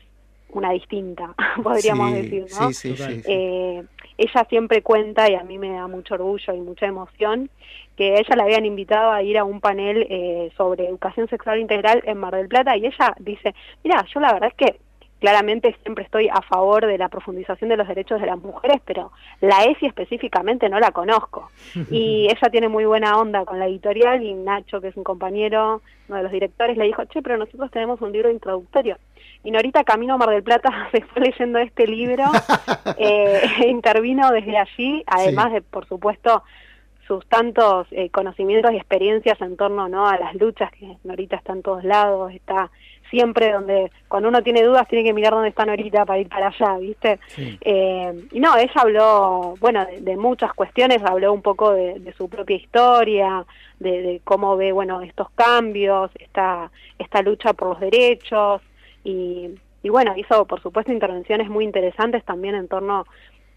una distinta, podríamos Sí, decir, ¿no? sí, sí, sí, sí. Eh, ella siempre cuenta, y a mí me da mucho orgullo y mucha emoción, que ella la habían invitado a ir a un panel eh, sobre educación sexual integral en Mar del Plata, y ella dice, mira, yo la verdad es que claramente siempre estoy a favor de la profundización de los derechos de las mujeres, pero la ESI específicamente no la conozco. Y ella tiene muy buena onda con la editorial y Nacho, que es un compañero, uno de los directores, le dijo, che, pero nosotros tenemos un libro introductorio. Y Norita Camino a Mar del Plata se fue leyendo este libro, eh, intervino desde allí, además Sí. de, por supuesto, sus tantos eh, conocimientos y experiencias en torno ¿no? a las luchas, que Norita está en todos lados, está siempre donde, cuando uno tiene dudas, tiene que mirar dónde está Norita para ir para allá, ¿viste? Eh, y no, ella habló, bueno, de, de muchas cuestiones, habló un poco de, de su propia historia, de, de cómo ve, bueno, estos cambios, esta, esta lucha por los derechos, y, y bueno, hizo, por supuesto, intervenciones muy interesantes también en torno a,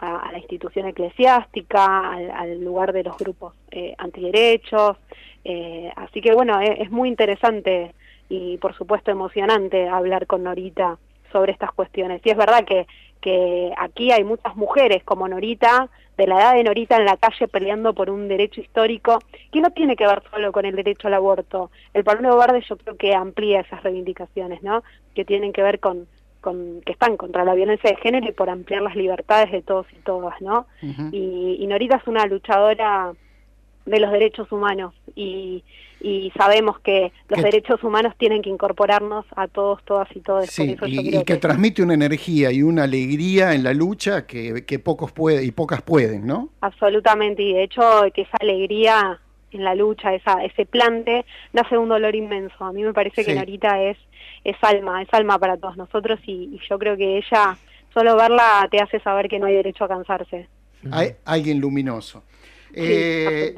a la institución eclesiástica, al, al lugar de los grupos eh, antiderechos, eh, así que bueno, es, es muy interesante y por supuesto emocionante hablar con Norita sobre estas cuestiones. Y es verdad que, que aquí hay muchas mujeres como Norita, de la edad de Norita en la calle peleando por un derecho histórico que no tiene que ver solo con el derecho al aborto. El pañuelo verde yo creo que amplía esas reivindicaciones, ¿no? Que tienen que ver con, con que están contra la violencia de género y por ampliar las libertades de todos y todas, ¿no? y, y Norita es una luchadora de los derechos humanos y, y sabemos que los Que- derechos humanos tienen que incorporarnos a todos, todas y todos. Sí, y que transmite una energía y una alegría en la lucha que, que pocos pueden y pocas pueden, ¿no? Absolutamente, y de hecho que esa alegría en la lucha, esa, ese plante, nace de un dolor inmenso. A mí me parece que. Norita es, es alma, es alma para todos nosotros y, y yo creo que ella, solo verla te hace saber que no hay derecho a cansarse. Hay alguien luminoso. Sí, Eh,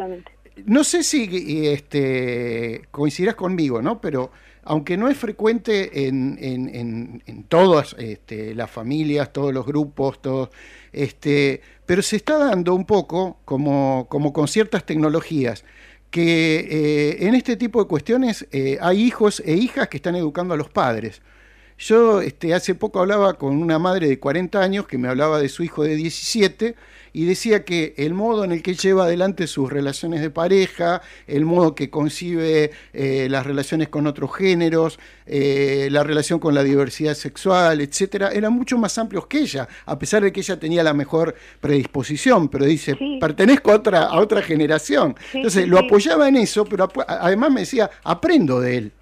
no sé si este, coincidirás conmigo, ¿no? Pero aunque no es frecuente en, en- en- en todas este, las familias, todos los grupos, todos, este, pero se está dando un poco como, como con ciertas tecnologías que eh, en este tipo de cuestiones eh, hay hijos e hijas que están educando a los padres. Yo este, hace poco hablaba con una madre de 40 años que me hablaba de su hijo de 17 y decía que el modo en el que lleva adelante sus relaciones de pareja, el modo que concibe eh, las relaciones con otros géneros, eh, la relación con la diversidad sexual, etcétera, eran mucho más amplios que ella, a pesar de que ella tenía la mejor predisposición, pero dice, pertenezco a otra, a otra generación. Sí, Entonces sí, lo apoyaba en eso, pero además me decía, aprendo de él.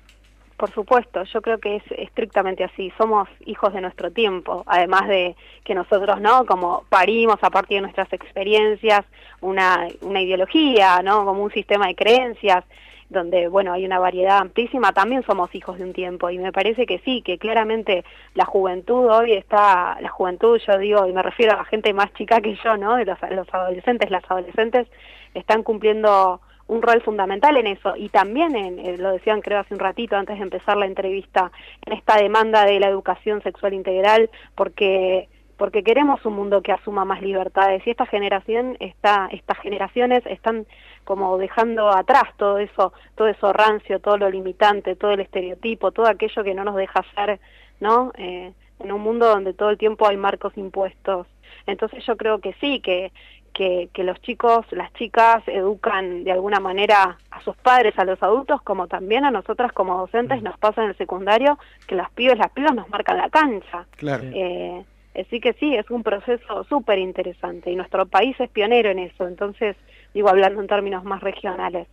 Por supuesto, yo creo que es estrictamente así. Somos hijos de nuestro tiempo, además de que nosotros, ¿no? Como parimos a partir de nuestras experiencias una, una ideología, ¿no? Como un sistema de creencias donde, bueno, hay una variedad amplísima, también somos hijos de un tiempo y me parece que sí, que claramente la juventud hoy está, la juventud, yo digo, y me refiero a la gente más chica que yo, ¿no? Los, los adolescentes, las adolescentes están cumpliendo un rol fundamental en eso y también en, eh, lo decían creo hace un ratito antes de empezar la entrevista en esta demanda de la educación sexual integral porque porque queremos un mundo que asuma más libertades y esta generación está estas generaciones están como dejando atrás todo eso todo eso rancio todo lo limitante todo el estereotipo todo aquello que no nos deja ser ¿no? Eh, en un mundo donde todo el tiempo hay marcos impuestos. Entonces yo creo que sí, que, que, que, los chicos, las chicas educan de alguna manera a sus padres, a los adultos, como también a nosotras como docentes nos pasa en el secundario, que las pibes, las pibas nos marcan la cancha. Claro. Eh, así que sí, es un proceso súper interesante y nuestro país es pionero en eso, entonces digo hablando en términos más regionales.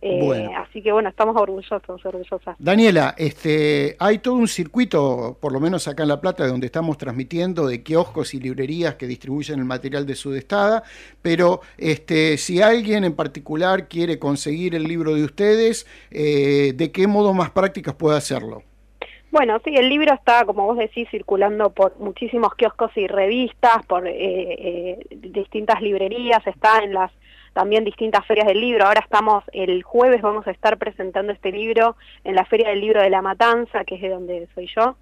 Eh, Bueno. Así que bueno, estamos orgullosos, orgullosas. Daniela, este, hay todo un circuito, por lo menos acá en La Plata, donde estamos transmitiendo de kioscos y librerías que distribuyen el material de Sudestada, pero este, si alguien en particular quiere conseguir el libro de ustedes, eh, ¿de qué modo más prácticas puede hacerlo? Bueno, sí, el libro está, como vos decís, circulando por muchísimos kioscos y revistas, por eh, eh, distintas librerías, está en las también distintas ferias del libro. Ahora estamos, el jueves vamos a estar presentando este libro en la Feria del Libro de la Matanza, que es de donde soy yo.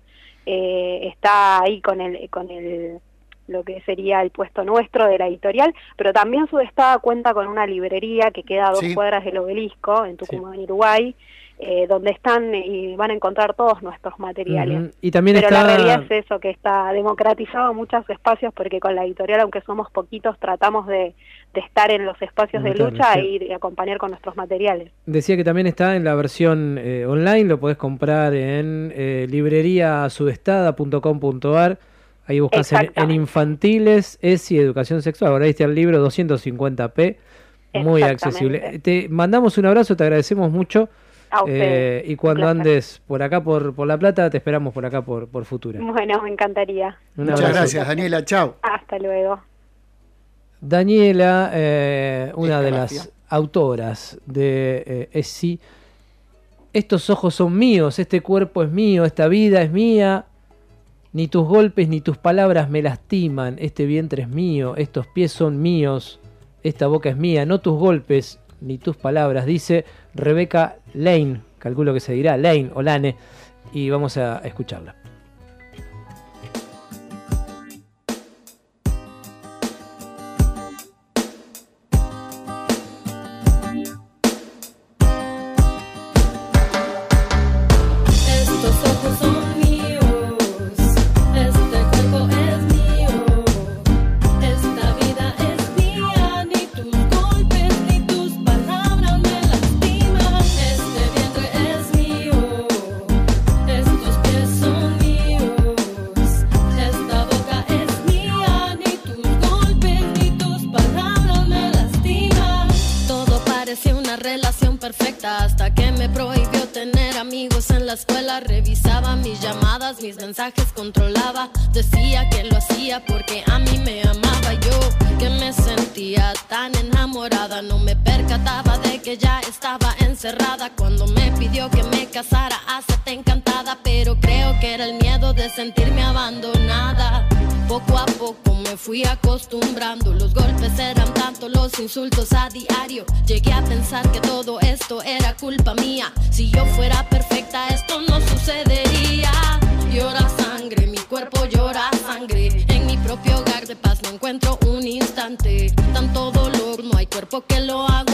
Eh, está ahí con el, con el, lo que sería el puesto nuestro de la editorial, pero también Sudestada cuenta con una librería que queda a dos Sí. cuadras del obelisco, en Tucumán, Uruguay, eh, donde están y van a encontrar todos nuestros materiales. Y también Pero está... la realidad es eso, que está democratizado muchos espacios porque con la editorial, aunque somos poquitos, tratamos de, de estar en los espacios de lucha e ir y acompañar con nuestros materiales. Decía que también está en la versión eh, online, lo podés comprar en eh, libreriasudestada.com.ar. Ahí buscas en, en infantiles, ESI, educación sexual. Ahora está el libro 250p, muy accesible. Te mandamos un abrazo, te agradecemos mucho. A Eh, y cuando andes por acá, por, por La Plata, te esperamos por acá, por, por Futura. Bueno, me encantaría. Un Muchas abrazo. gracias, Daniela. Chao. Hasta luego. Daniela, eh, una de las autoras de eh, ESI, estos ojos son míos, este cuerpo es mío, esta vida es mía, ni tus golpes ni tus palabras me lastiman, este vientre es mío, estos pies son míos, esta boca es mía, no tus golpes ni tus palabras, dice Rebeca Lane, calculo que se dirá Lane o Lane, y vamos a escucharla. Que me casara. Hacete encantada, pero creo que era el miedo de sentirme abandonada. Poco a poco me fui acostumbrando, los golpes eran tanto, los insultos a diario. Llegué a pensar que todo esto era culpa mía. Si yo fuera perfecta, esto no sucedería. Llora sangre, mi cuerpo llora sangre. En mi propio hogar de paz no encuentro un instante. Tanto dolor, no hay cuerpo que lo aguante.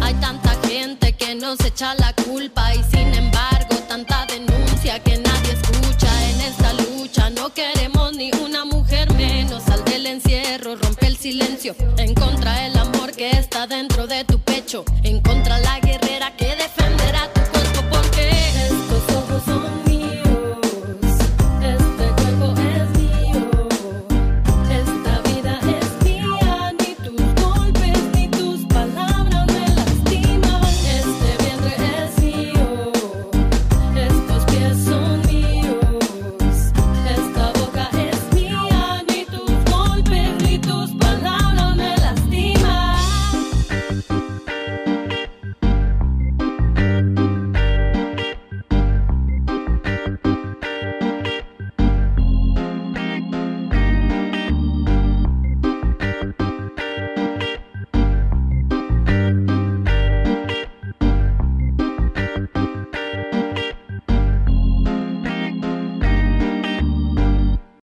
Hay tanta gente que nos echa la culpa y sin embargo tanta denuncia que nadie escucha en esta lucha. No queremos ni una mujer menos. Sal del encierro, rompe el silencio. En contra el amor que está dentro de tu pecho. En contra la